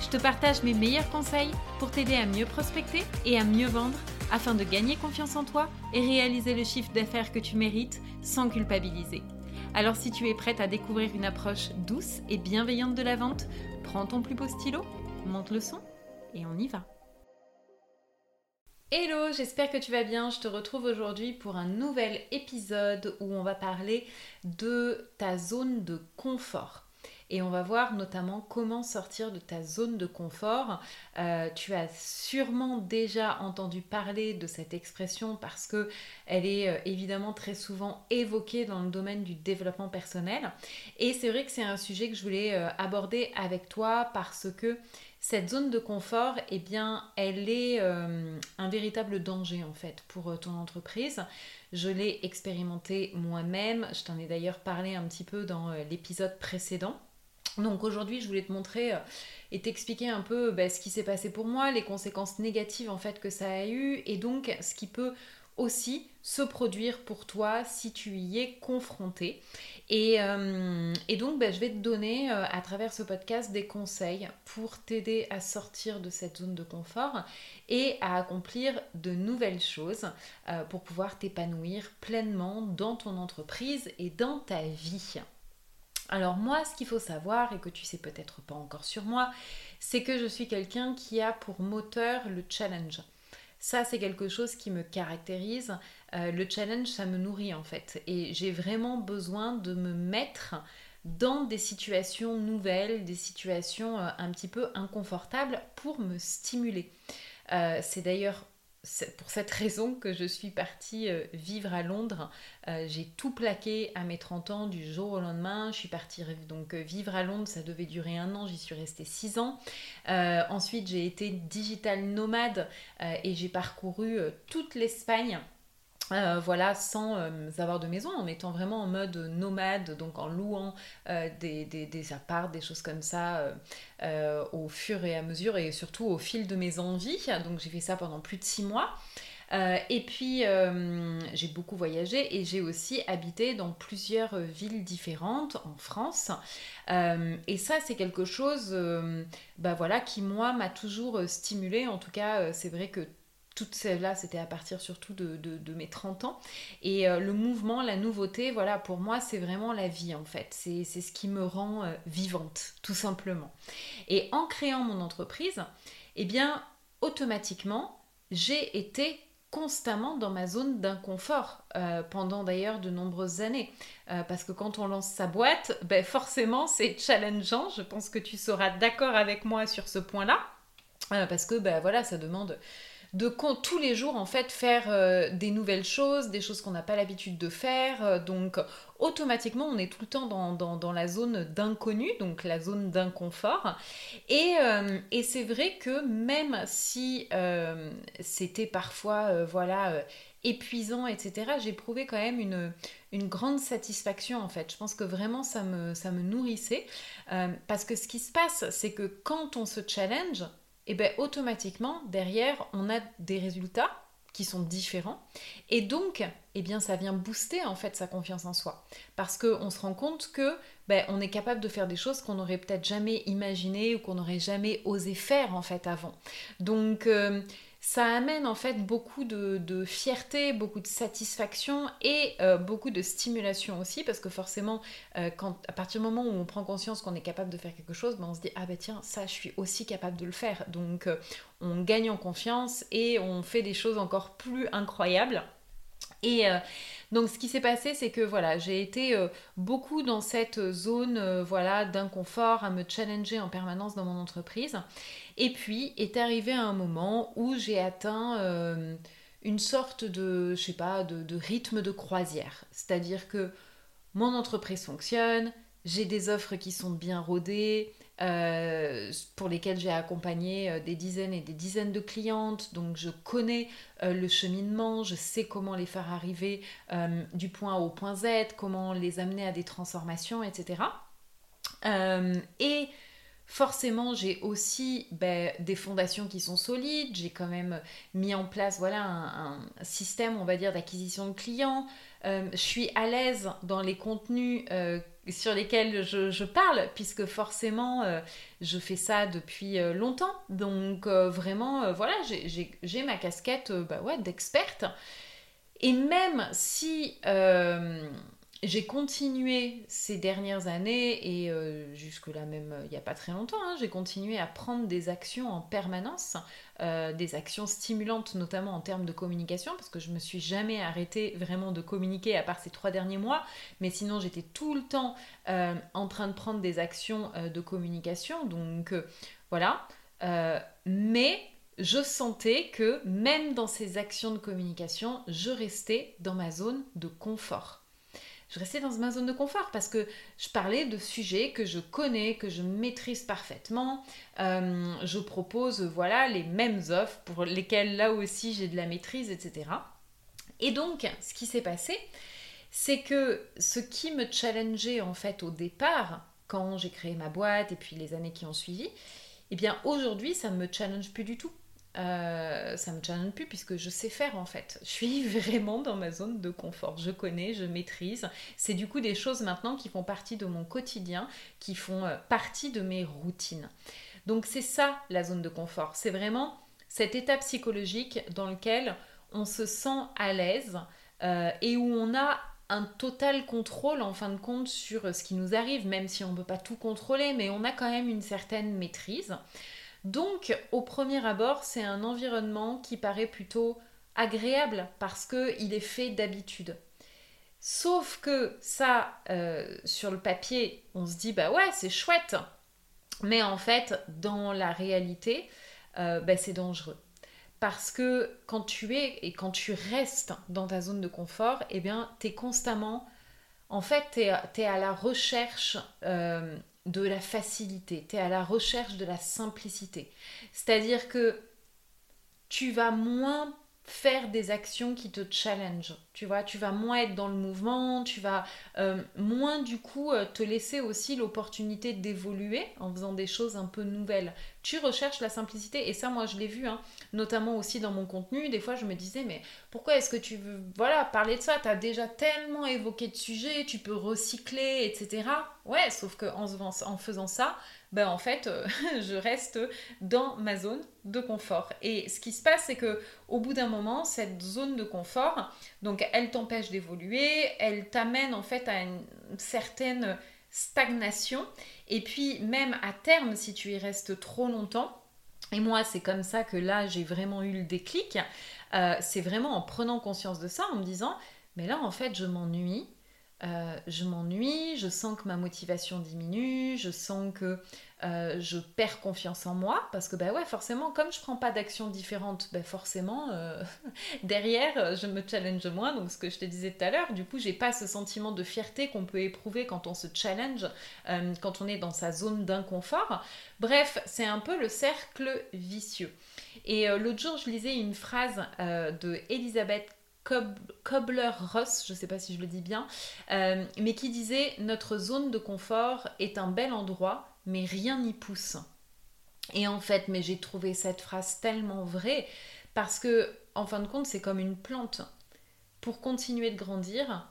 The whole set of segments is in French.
Je te partage mes meilleurs conseils pour t'aider à mieux prospecter et à mieux vendre afin de gagner confiance en toi et réaliser le chiffre d'affaires que tu mérites sans culpabiliser. Alors si tu es prête à découvrir une approche douce et bienveillante de la vente, prends ton plus beau stylo, monte le son et on y va. Hello, j'espère que tu vas bien. Je te retrouve aujourd'hui pour un nouvel épisode où on va parler de ta zone de confort et on va voir notamment comment sortir de ta zone de confort. Euh, tu as sûrement déjà entendu parler de cette expression parce que elle est euh, évidemment très souvent évoquée dans le domaine du développement personnel et c'est vrai que c'est un sujet que je voulais euh, aborder avec toi parce que cette zone de confort, eh bien, elle est un véritable danger en fait pour ton entreprise. Je l'ai expérimenté moi-même, je t'en ai d'ailleurs parlé un petit peu dans l'épisode précédent. Donc aujourd'hui, je voulais te montrer euh, et t'expliquer un peu bah, ce qui s'est passé pour moi, les conséquences négatives en fait que ça a eu et donc ce qui peut aussi se produire pour toi si tu y es confronté. Et, euh, donc, bah, je vais te donner euh, à travers ce podcast des conseils pour t'aider à sortir de cette zone de confort et à accomplir de nouvelles choses pour pouvoir t'épanouir pleinement dans ton entreprise et dans ta vie. Alors moi, ce qu'il faut savoir, et que tu sais peut-être pas encore sur moi, c'est que je suis quelqu'un qui a pour moteur le challenge. Ça, c'est quelque chose qui me caractérise. Euh, le challenge, ça me nourrit en fait. Et j'ai vraiment besoin de me mettre dans des situations nouvelles, des situations euh, un petit peu inconfortables pour me stimuler. Euh, c'est d'ailleurs c'est pour cette raison que je suis partie euh, vivre à Londres. Euh, j'ai tout plaqué à mes 30 ans du jour au lendemain. Je suis partie donc euh, vivre à Londres, ça devait durer un an, j'y suis restée 6 ans. ensuite, j'ai été digital nomade et j'ai parcouru toute l'Espagne euh, voilà, sans euh, avoir de maison, en étant vraiment en mode nomade, donc en louant euh, des, des, des apparts, des choses comme ça, au fur et à mesure et surtout au fil de mes envies. Donc j'ai fait ça pendant plus de six mois. et puis j'ai beaucoup voyagé et j'ai aussi habité dans plusieurs villes différentes en France. et ça c'est quelque chose bah qui moi m'a toujours stimulé. En tout cas c'est vrai que toutes celles-là, c'était à partir surtout de, mes 30 ans. Et euh, le mouvement, la nouveauté, voilà, pour moi, c'est vraiment la vie en fait. C'est ce qui me rend euh, vivante, tout simplement. Et en créant mon entreprise, eh bien, automatiquement, j'ai été constamment dans ma zone d'inconfort euh, pendant d'ailleurs de nombreuses années. parce que quand on lance sa boîte, ben forcément c'est challengeant. Je pense que tu seras d'accord avec moi sur ce point-là. parce que ben voilà, ça demande de tous les jours en fait faire euh, des nouvelles choses, des choses qu'on n'a pas l'habitude de faire. Euh, donc automatiquement on est tout le temps dans, la zone d'inconnu, donc la zone d'inconfort. Et, euh, et c'est vrai que même si c'était parfois voilà épuisant, etc., j'éprouvais quand même une, une, grande satisfaction en fait. Je pense que vraiment ça me, ça me nourrissait. parce que ce qui se passe, c'est que quand on se challenge, et bien automatiquement, derrière, on a des résultats qui sont différents. Et donc, eh bien, ça vient booster en fait sa confiance en soi. Parce qu'on se rend compte que ben, on est capable de faire des choses qu'on n'aurait peut-être jamais imaginées ou qu'on n'aurait jamais osé faire en fait avant. Donc, euh, ça amène en fait beaucoup de, fierté, beaucoup de satisfaction et euh, beaucoup de stimulation aussi parce que forcément euh, quand, à partir du moment où on prend conscience qu'on est capable de faire quelque chose, ben on se dit ah ben tiens ça je suis aussi capable de le faire donc euh, on gagne en confiance et on fait des choses encore plus incroyables. Et donc ce qui s'est passé, c'est que voilà, j'ai été beaucoup dans cette zone voilà d'inconfort, à me challenger en permanence dans mon entreprise. Et puis est arrivé un moment où j'ai atteint euh, une sorte de, je sais pas, de, rythme de croisière. C'est-à-dire que mon entreprise fonctionne, j'ai des offres qui sont bien rodées, euh, pour lesquelles j'ai accompagné euh, des dizaines et des dizaines de clientes. Donc je connais euh, le cheminement, je sais comment les faire arriver du point A au point Z, comment les amener à des transformations, etc. et forcément, j'ai aussi ben, des fondations qui sont solides. J'ai quand même mis en place voilà, un, système, on va dire, d'acquisition de clients. je suis à l'aise dans les contenus sur lesquels je, parle, puisque forcément, euh, je fais ça depuis euh, longtemps. Donc, euh, vraiment, voilà, j'ai ma casquette bah ouais, d'experte. Et même si j'ai continué ces dernières années, et euh, jusque-là même euh, il n'y a pas très longtemps, hein, j'ai continué à prendre des actions en permanence, euh, des actions stimulantes notamment en termes de communication, parce que je me suis jamais arrêtée vraiment de communiquer à part ces trois derniers mois, mais sinon j'étais tout le temps en train de prendre des actions de communication, donc voilà. mais je sentais que même dans ces actions de communication, je restais dans ma zone de confort je restais dans ma zone de confort parce que je parlais de sujets que je connais, que je maîtrise parfaitement. Euh, je propose voilà les mêmes offres pour lesquelles là aussi j'ai de la maîtrise, etc. Et donc, ce qui s'est passé, c'est que ce qui me challengeait en fait au départ, quand j'ai créé ma boîte et puis les années qui ont suivi, eh bien aujourd'hui ça ne me challenge plus du tout. Euh, ça me challenge plus puisque je sais faire en fait. Je suis vraiment dans ma zone de confort. Je connais, je maîtrise. C'est du coup des choses maintenant qui font partie de mon quotidien, qui font euh, partie de mes routines. Donc c'est ça la zone de confort. C'est vraiment cet état psychologique dans lequel on se sent à l'aise euh, et où on a un total contrôle en fin de compte sur ce qui nous arrive, même si on ne peut pas tout contrôler, mais on a quand même une certaine maîtrise. Donc, au premier abord, c'est un environnement qui paraît plutôt agréable parce qu'il est fait d'habitude. Sauf que ça, euh, sur le papier, on se dit, bah ouais, c'est chouette. Mais en fait, dans la réalité, euh, bah, c'est dangereux. Parce que quand tu es et quand tu restes dans ta zone de confort, eh bien, tu es constamment... En fait, tu es, à la recherche euh, de la facilité, tu es à la recherche de la simplicité. C'est-à-dire que tu vas moins faire des actions qui te challenge. Tu vois, tu vas moins être dans le mouvement, tu vas euh, moins du coup euh, te laisser aussi l'opportunité d'évoluer en faisant des choses un peu nouvelles. Tu recherches la simplicité et ça moi je l'ai vu, hein, notamment aussi dans mon contenu. Des fois je me disais mais pourquoi est-ce que tu veux voilà parler de ça? Tu as déjà tellement évoqué de sujets, tu peux recycler, etc. Ouais, sauf que en faisant ça, ben en fait, euh, je reste dans ma zone de confort. Et ce qui se passe, c'est que au bout d'un moment, cette zone de confort, donc elle t'empêche d'évoluer, elle t'amène en fait à une certaine stagnation. Et puis même à terme, si tu y restes trop longtemps, et moi, c'est comme ça que là, j'ai vraiment eu le déclic. Euh, c'est vraiment en prenant conscience de ça, en me disant, mais là, en fait, je m'ennuie euh, je m'ennuie, je sens que ma motivation diminue, je sens que euh, je perds confiance en moi parce que bah ouais forcément comme je prends pas d'actions différentes bah forcément euh, derrière je me challenge moins. Donc ce que je te disais tout à l'heure du coup j'ai pas ce sentiment de fierté qu'on peut éprouver quand on se challenge quand on est dans sa zone d'inconfort. Bref c'est un peu le cercle vicieux. Et l'autre jour je lisais une phrase de Elisabeth Kobler-Ross, je ne sais pas si je le dis bien, euh, mais qui disait Notre zone de confort est un bel endroit, mais rien n'y pousse. Et en fait, mais j'ai trouvé cette phrase tellement vraie parce que, en fin de compte, c'est comme une plante. Pour continuer de grandir,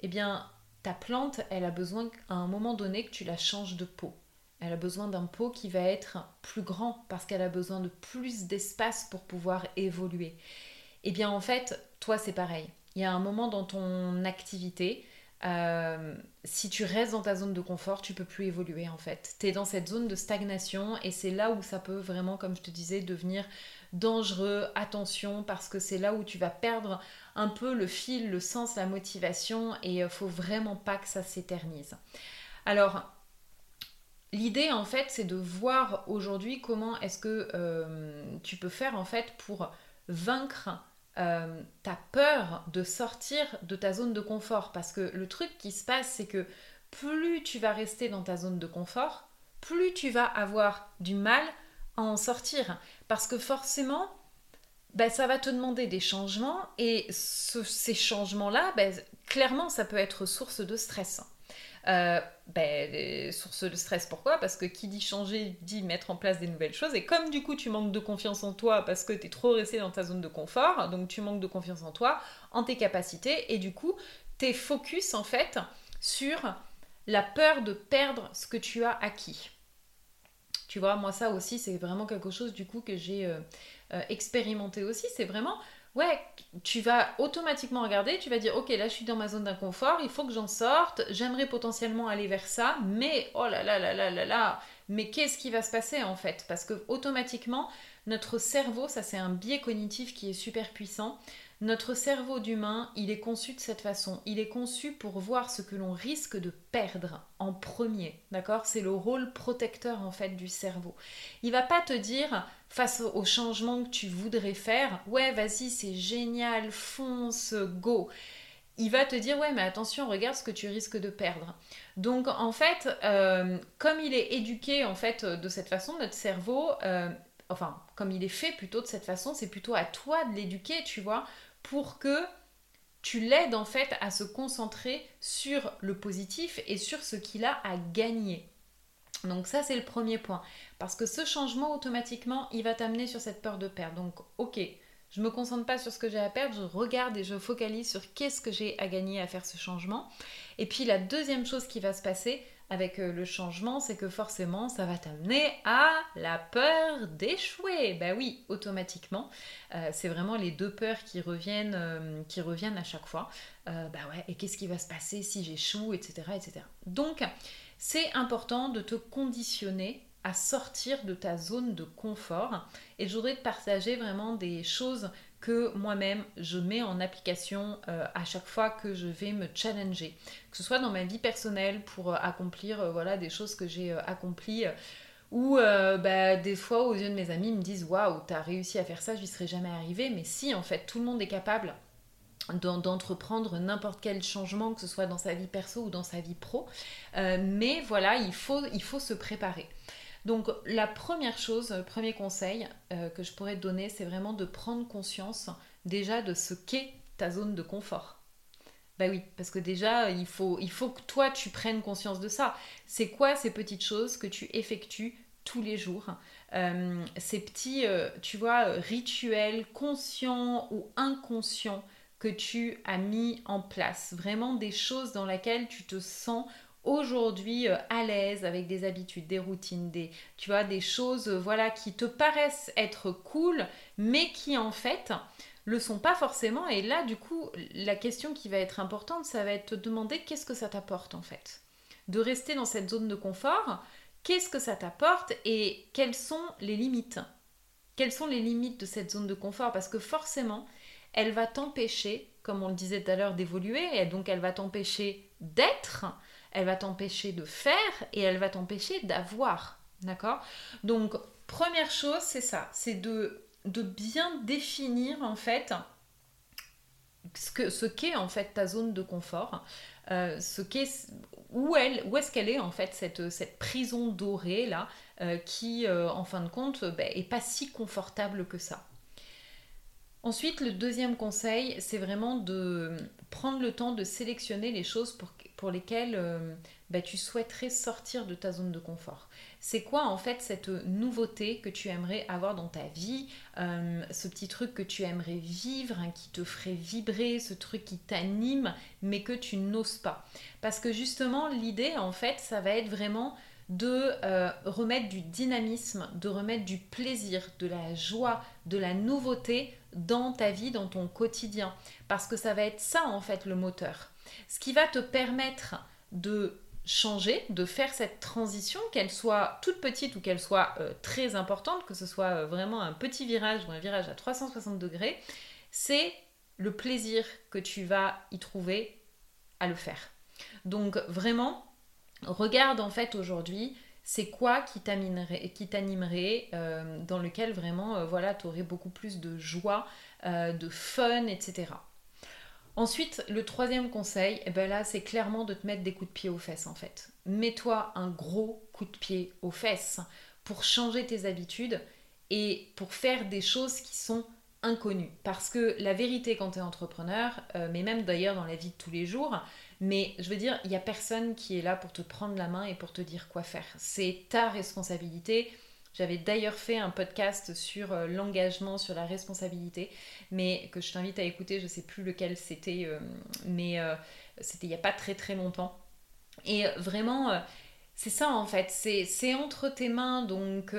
eh bien, ta plante, elle a besoin à un moment donné que tu la changes de peau. Elle a besoin d'un pot qui va être plus grand parce qu'elle a besoin de plus d'espace pour pouvoir évoluer. Eh bien, en fait, toi, c'est pareil. Il y a un moment dans ton activité, euh, si tu restes dans ta zone de confort, tu peux plus évoluer en fait. Tu es dans cette zone de stagnation et c'est là où ça peut vraiment, comme je te disais, devenir dangereux. Attention, parce que c'est là où tu vas perdre un peu le fil, le sens, la motivation et il euh, faut vraiment pas que ça s'éternise. Alors, l'idée en fait, c'est de voir aujourd'hui comment est-ce que euh, tu peux faire en fait pour vaincre euh, ta peur de sortir de ta zone de confort. Parce que le truc qui se passe, c'est que plus tu vas rester dans ta zone de confort, plus tu vas avoir du mal à en sortir. Parce que forcément, ben, ça va te demander des changements et ces changements-là, ben, clairement, ça peut être source de stress. Euh, ben, source de stress, pourquoi? Parce que qui dit changer dit mettre en place des nouvelles choses. Et comme du coup tu manques de confiance en toi parce que tu es trop resté dans ta zone de confort, donc tu manques de confiance en toi, en tes capacités, et du coup tu es focus en fait sur la peur de perdre ce que tu as acquis. Tu vois, moi ça aussi c'est vraiment quelque chose du coup que j'ai euh, euh, expérimenté aussi. C'est vraiment ouais, tu vas automatiquement regarder, tu vas dire, ok, là je suis dans ma zone d'inconfort, il faut que j'en sorte, j'aimerais potentiellement aller vers ça, mais oh là là là là là là, mais qu'est-ce qui va se passer en fait? Parce que automatiquement, notre cerveau, ça c'est un biais cognitif qui est super puissant. Notre cerveau d'humain, il est conçu de cette façon. Il est conçu pour voir ce que l'on risque de perdre en premier. D'accord? C'est le rôle protecteur en fait du cerveau. Il va pas te dire face au changement que tu voudrais faire, ouais, vas-y, c'est génial, fonce, go il va te dire ouais mais attention regarde ce que tu risques de perdre donc en fait euh, comme il est éduqué en fait de cette façon notre cerveau euh, enfin comme il est fait plutôt de cette façon c'est plutôt à toi de l'éduquer tu vois pour que tu l'aides en fait à se concentrer sur le positif et sur ce qu'il a à gagner. Donc ça c'est le premier point. Parce que ce changement automatiquement, il va t'amener sur cette peur de perdre. Donc ok, je me concentre pas sur ce que j'ai à perdre, je regarde et je focalise sur qu'est-ce que j'ai à gagner à faire ce changement. Et puis la deuxième chose qui va se passer, avec euh, le changement, c'est que forcément, ça va t'amener à la peur d'échouer. Ben oui, automatiquement. Euh, c'est vraiment les deux peurs qui reviennent, euh, qui reviennent à chaque fois. bah ouais, et qu'est-ce qui va se passer si j'échoue, etc., etc. Donc, c'est important de te conditionner à sortir de ta zone de confort. Et je voudrais te partager vraiment des choses que moi-même je mets en application euh, à chaque fois que je vais me challenger, que ce soit dans ma vie personnelle pour euh, accomplir euh, voilà des choses que j'ai accomplies ou bah, des fois aux yeux de mes amis ils me disent waouh t'as réussi à faire ça, je n'y serais jamais arrivé, mais si en fait tout le monde est capable d'entreprendre n'importe quel changement, que ce soit dans sa vie perso ou dans sa vie pro, mais voilà il faut se préparer. Donc la première chose, le premier conseil euh, que je pourrais te donner, c'est vraiment de prendre conscience déjà de ce qu'est ta zone de confort. Bah oui, parce que déjà, il faut, que toi, tu prennes conscience de ça. C'est quoi ces petites choses que tu effectues tous les jours euh, Ces petits, euh, tu vois, rituels conscients ou inconscients que tu as mis en place? Vraiment des choses dans lesquelles tu te sens aujourd'hui euh, à l'aise avec des habitudes, des routines, des tu vois des choses euh, voilà qui te paraissent être cool mais qui en fait le sont pas forcément. Et là du coup la question qui va être importante ça va être te demander qu'est-ce que ça t'apporte en fait. De rester dans cette zone de confort qu'est-ce que ça t'apporte et quelles sont les limites? Quelles sont les limites de cette zone de confort? Parce que forcément elle va t'empêcher comme on le disait tout à l'heure d'évoluer et donc elle va t'empêcher d'être elle va t'empêcher de faire et elle va t'empêcher d'avoir. D'accord? Donc, première chose, c'est ça, c'est de, bien définir en fait ce qu'est ce en fait ta zone de confort, euh, ce qu'est où elle où est-ce qu'elle est en fait cette, prison dorée là euh, qui euh, en fin de compte ben, est pas si confortable que ça. Ensuite, le deuxième conseil, c'est vraiment de prendre le temps de sélectionner les choses pour pour lesquels euh, bah, tu souhaiterais sortir de ta zone de confort. C'est quoi en fait cette nouveauté que tu aimerais avoir dans ta vie, euh, ce petit truc que tu aimerais vivre, hein, qui te ferait vibrer, ce truc qui t'anime, mais que tu n'oses pas? Parce que justement, l'idée en fait, ça va être vraiment de euh, remettre du dynamisme, de remettre du plaisir, de la joie, de la nouveauté dans ta vie, dans ton quotidien. Parce que ça va être ça en fait le moteur ce qui va te permettre de changer, de faire cette transition, qu'elle soit toute petite ou qu'elle soit euh, très importante, que ce soit euh, vraiment un petit virage ou un virage à 360 degrés, c'est le plaisir que tu vas y trouver à le faire. Donc vraiment, regarde en fait aujourd'hui, c'est quoi qui t'animerait, euh, dans lequel vraiment, voilà, tu aurais beaucoup plus de joie, de fun, etc. Ensuite, le troisième conseil, eh ben c'est clairement de te mettre des coups de pied aux fesses en fait. Mets-toi un gros coup de pied aux fesses pour changer tes habitudes et pour faire des choses qui sont inconnues. Parce que la vérité quand tu es entrepreneur, euh, mais même d'ailleurs dans la vie de tous les jours, mais je veux dire, il n'y a personne qui est là pour te prendre la main et pour te dire quoi faire. C'est ta responsabilité. J'avais d'ailleurs fait un podcast sur euh, l'engagement, sur la responsabilité, mais que je t'invite à écouter, je ne sais plus lequel c'était, euh, mais c'était il n'y a pas très très longtemps. Et vraiment, c'est ça en fait, c'est entre tes mains, donc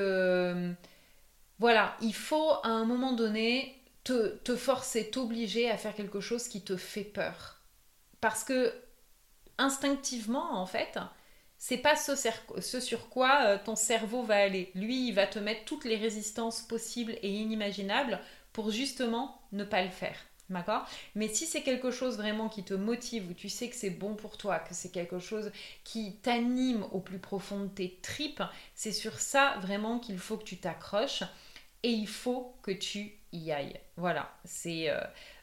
voilà, il faut à un moment donné te, te forcer, t'obliger à faire quelque chose qui te fait peur. Parce que instinctivement, en fait, c'est pas ce, sur quoi euh, ton cerveau va aller. Lui, il va te mettre toutes les résistances possibles et inimaginables pour justement ne pas le faire. D'accord? Mais si c'est quelque chose vraiment qui te motive, où tu sais que c'est bon pour toi, que c'est quelque chose qui t'anime au plus profond de tes tripes, c'est sur ça vraiment qu'il faut que tu t'accroches et il faut que tu y ailles. Voilà, c'est euh,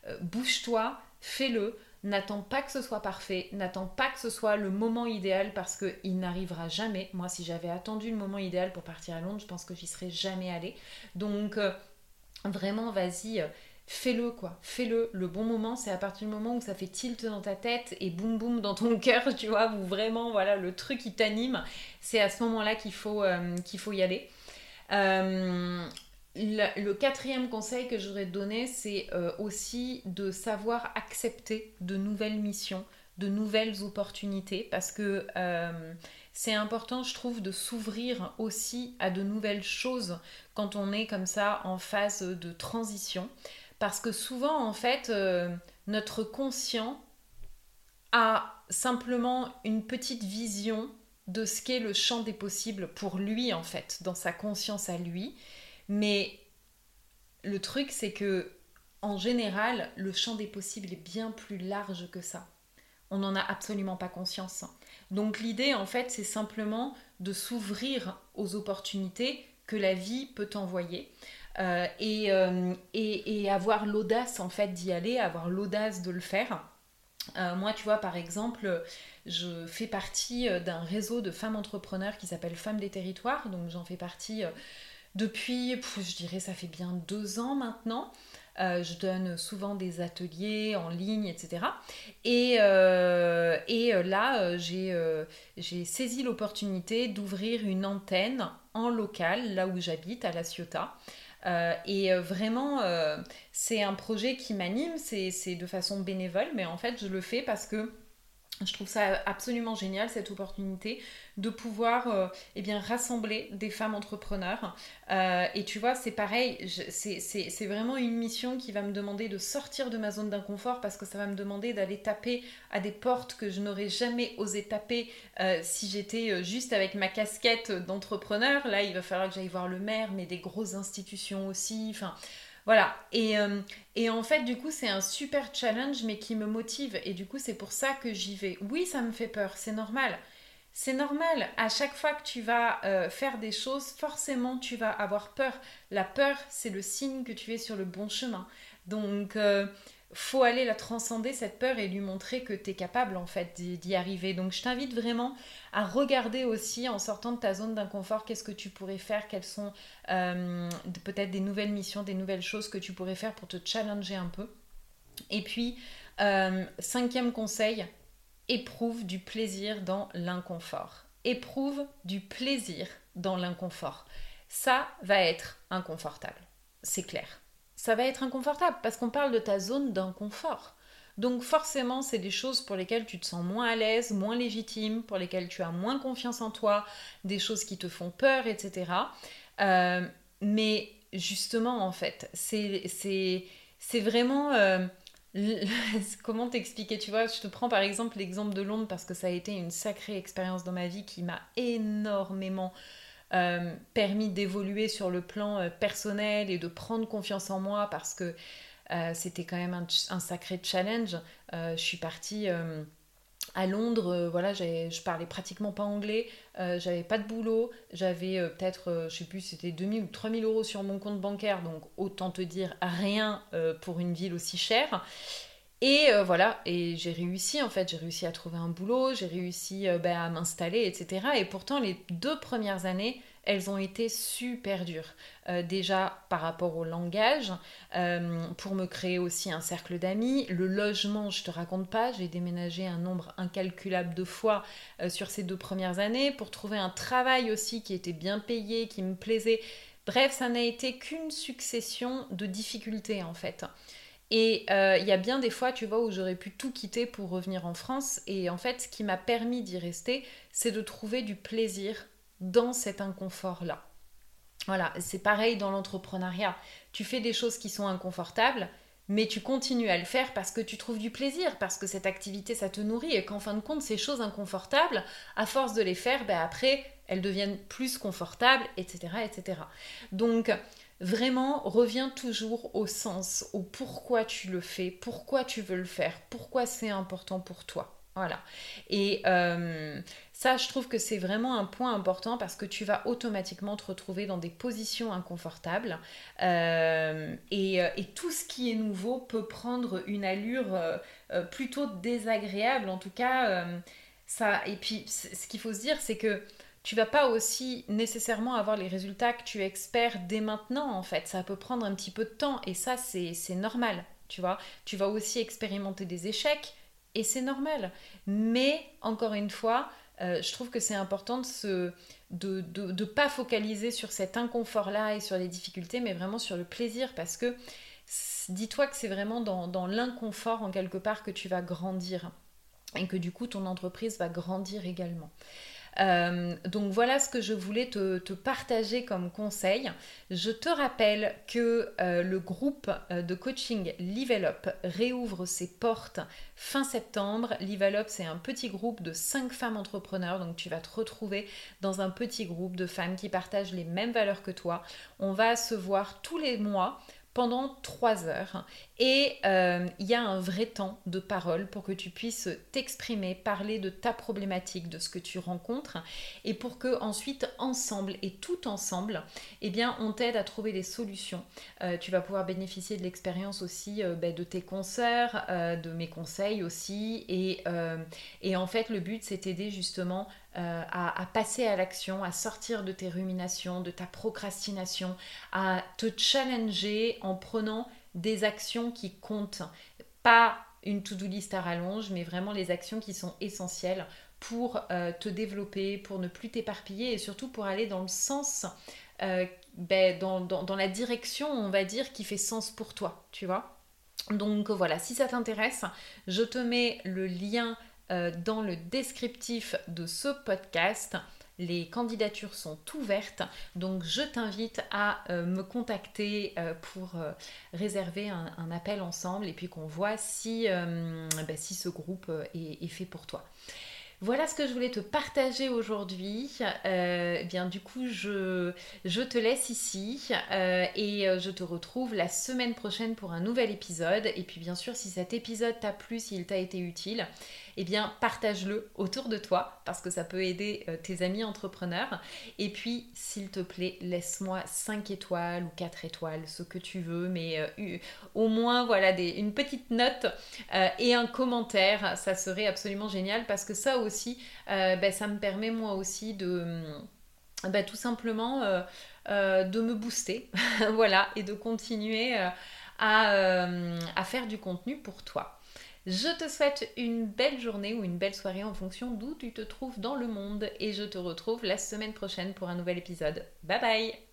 euh, bouge-toi, fais-le. N'attends pas que ce soit parfait, n'attends pas que ce soit le moment idéal parce qu'il n'arrivera jamais. Moi, si j'avais attendu le moment idéal pour partir à Londres, je pense que j'y serais jamais allée. Donc, euh, vraiment, vas-y, fais-le quoi. Fais-le. Le bon moment, c'est à partir du moment où ça fait tilt dans ta tête et boum boum dans ton cœur, tu vois, où vraiment, voilà, le truc qui t'anime, c'est à ce moment-là qu'il faut, qu'il faut y aller. Euh, le, quatrième conseil que je voudrais te donner, c'est euh, aussi de savoir accepter de nouvelles missions, de nouvelles opportunités, parce que euh, c'est important, je trouve, de s'ouvrir aussi à de nouvelles choses quand on est comme ça en phase de transition. Parce que souvent, en fait, euh, notre conscient a simplement une petite vision de ce qu'est le champ des possibles pour lui, en fait, dans sa conscience à lui. Mais le truc, c'est que en général, le champ des possibles est bien plus large que ça. On n'en a absolument pas conscience. Donc l'idée, en fait, c'est simplement de s'ouvrir aux opportunités que la vie peut t'envoyer. Euh, euh, et, avoir l'audace en fait d'y aller, avoir l'audace de le faire. Euh, moi, tu vois, par exemple, je fais partie d'un réseau de femmes entrepreneurs qui s'appelle Femmes des Territoires. Donc, j'en fais partie depuis, je dirais, ça fait bien deux ans maintenant. Euh, je donne souvent des ateliers en ligne, etc. Et, euh, euh, là, j'ai saisi l'opportunité d'ouvrir une antenne en local, là où j'habite, à La Ciotat. et vraiment, c'est un projet qui m'anime, c'est de façon bénévole, mais en fait, je le fais parce que je trouve ça absolument génial cette opportunité de pouvoir euh, eh rassembler des femmes entrepreneurs. Euh, et tu vois, c'est pareil, c'est vraiment une mission qui va me demander de sortir de ma zone d'inconfort parce que ça va me demander d'aller taper à des portes que je n'aurais jamais osé taper euh, si j'étais juste avec ma casquette d'entrepreneur. Là, il va falloir que j'aille voir le maire, mais des grosses institutions aussi. Enfin, voilà. Et, euh, et en fait, du coup, c'est un super challenge, mais qui me motive. Et du coup, c'est pour ça que j'y vais. Oui, ça me fait peur, c'est normal. C'est normal, à chaque fois que tu vas euh, faire des choses, forcément tu vas avoir peur. La peur, c'est le signe que tu es sur le bon chemin. Donc, euh, faut aller la transcender cette peur et lui montrer que tu es capable en fait d'y arriver. Donc je t'invite vraiment à regarder aussi en sortant de ta zone d'inconfort qu'est-ce que tu pourrais faire, quelles sont euh, peut-être des nouvelles missions, des nouvelles choses que tu pourrais faire pour te challenger un peu. Et puis, euh, cinquième conseil, éprouve du plaisir dans l'inconfort. Éprouve du plaisir dans l'inconfort. Ça va être inconfortable, c'est clair ça va être inconfortable parce qu'on parle de ta zone d'inconfort. Donc forcément, c'est des choses pour lesquelles tu te sens moins à l'aise, moins légitime, pour lesquelles tu as moins confiance en toi, des choses qui te font peur, etc. Euh, mais justement, en fait, c'est vraiment... Euh, comment t'expliquer? Tu vois, je te prends par exemple l'exemple de Londres parce que ça a été une sacrée expérience dans ma vie qui m'a énormément euh, permis d'évoluer sur le plan euh, personnel et de prendre confiance en moi parce que euh, c'était quand même un, sacré challenge. je suis partie à Londres, voilà, je parlais pratiquement pas anglais, j'avais pas de boulot, j'avais peut-être, je sais plus, c'était 2000 ou 3000 euros sur mon compte bancaire, donc autant te dire rien pour une ville aussi chère. Et euh, voilà, et j'ai réussi en fait, j'ai réussi à trouver un boulot, j'ai réussi euh, ben, à m'installer, etc. Et pourtant, les deux premières années, elles ont été super dures. Euh, déjà par rapport au langage, pour me créer aussi un cercle d'amis. Le logement, je te raconte pas, j'ai déménagé un nombre incalculable de fois sur ces deux premières années. Pour trouver un travail aussi qui était bien payé, qui me plaisait. Bref, ça n'a été qu'une succession de difficultés en fait. Et euh, il y a bien des fois, tu vois, où j'aurais pu tout quitter pour revenir en France. Et en fait, ce qui m'a permis d'y rester, c'est de trouver du plaisir dans cet inconfort-là. Voilà, c'est pareil dans l'entrepreneuriat. Tu fais des choses qui sont inconfortables, mais tu continues à le faire parce que tu trouves du plaisir, parce que cette activité, ça te nourrit, et qu'en fin de compte, ces choses inconfortables, à force de les faire, ben après, elles deviennent plus confortables, etc. etc. Donc, Vraiment, reviens toujours au sens, au pourquoi tu le fais, pourquoi tu veux le faire, pourquoi c'est important pour toi. Voilà. Et euh, ça, je trouve que c'est vraiment un point important parce que tu vas automatiquement te retrouver dans des positions inconfortables. Euh, euh, et, tout ce qui est nouveau peut prendre une allure plutôt désagréable. En tout cas, ça. Et puis, ce qu'il faut se dire, c'est que tu vas pas aussi nécessairement avoir les résultats que tu espères dès maintenant en fait. Ça peut prendre un petit peu de temps et ça c'est normal, tu vois. Tu vas aussi expérimenter des échecs et c'est normal. Mais encore une fois, euh, je trouve que c'est important de ne de, pas focaliser sur cet inconfort-là et sur les difficultés, mais vraiment sur le plaisir parce que dis-toi que c'est vraiment dans, dans l'inconfort en quelque part que tu vas grandir et que du coup ton entreprise va grandir également. Euh, donc voilà ce que je voulais te, partager comme conseil. Je te rappelle que euh, le groupe euh, de coaching Level réouvre ses portes fin septembre. Level c'est un petit groupe de 5 femmes entrepreneurs. Donc tu vas te retrouver dans un petit groupe de femmes qui partagent les mêmes valeurs que toi. On va se voir tous les mois pendant trois heures. Et euh, il y a un vrai temps de parole pour que tu puisses t'exprimer, parler de ta problématique, de ce que tu rencontres, et pour que ensuite, ensemble et tout ensemble, eh bien, on t'aide à trouver des solutions. Euh, tu vas pouvoir bénéficier de l'expérience aussi euh, ben, de tes consoeurs, de mes conseils aussi. Et, et en fait, le but, c'est d'aider justement euh, à, passer à l'action, à sortir de tes ruminations, de ta procrastination, à te challenger en prenant des actions qui comptent. Pas une to-do list à rallonge, mais vraiment les actions qui sont essentielles pour euh, te développer, pour ne plus t'éparpiller et surtout pour aller dans le sens, euh, ben, dans, dans la direction, on va dire, qui fait sens pour toi, tu vois. Donc voilà, si ça t'intéresse, je te mets le lien euh, dans le descriptif de ce podcast. Les candidatures sont ouvertes, donc je t'invite à euh, me contacter euh, pour réserver un, appel ensemble et puis qu'on voit si, bah, si ce groupe est, fait pour toi. Voilà ce que je voulais te partager aujourd'hui. Eh bien, du coup, je, je, te laisse ici et je te retrouve la semaine prochaine pour un nouvel épisode. Et puis, bien sûr, si cet épisode t'a plu, s'il t'a été utile, eh bien, partage-le autour de toi parce que ça peut aider tes amis entrepreneurs. Et puis, s'il te plaît, laisse-moi 5 étoiles ou 4 étoiles, ce que tu veux, mais au moins, voilà, une petite note et un commentaire. Ça serait absolument génial parce que ça aussi, euh, ben, ça me permet moi aussi de ben, tout simplement euh, euh, de me booster, voilà, et de continuer à faire du contenu pour toi. Je te souhaite une belle journée ou une belle soirée en fonction d'où tu te trouves dans le monde et je te retrouve la semaine prochaine pour un nouvel épisode. Bye bye